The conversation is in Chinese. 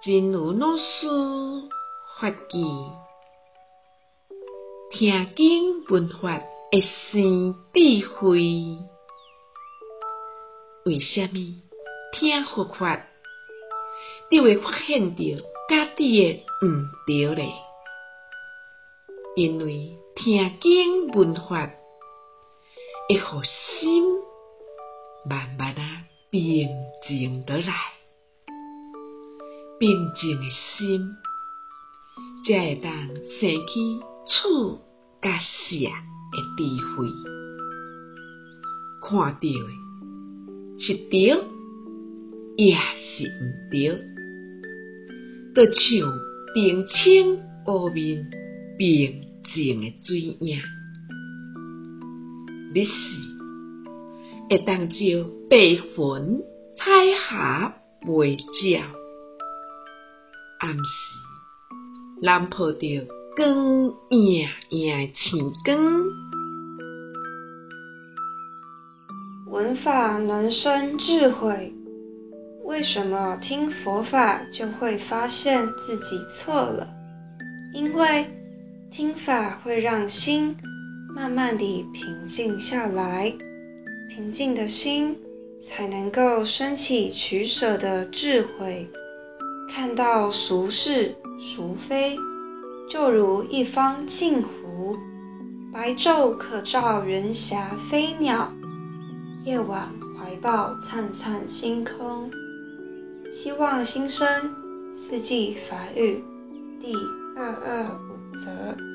真有老师法语，听经闻法会生智慧。为什么听佛法就会发现到家己的毋对呢？因为听经闻法会互心慢慢啊平静落来。平静的心，才会当生起处甲舍的智慧。看到的是对，也是毋对，就像澄清湖面平静的水影。你是会当照白云彩霞袂照。暗时，难抱着光熠熠的星光。闻法能生智慧，为什么听佛法就会发现自己错了？因为听法会让心慢慢地平静下来，平静的心才能够生起取舍的智慧。看到孰是孰非，就如一方镜湖，白昼可照云霞飞鸟，夜晚怀抱灿灿星空。希望新生四季发育第二二五则。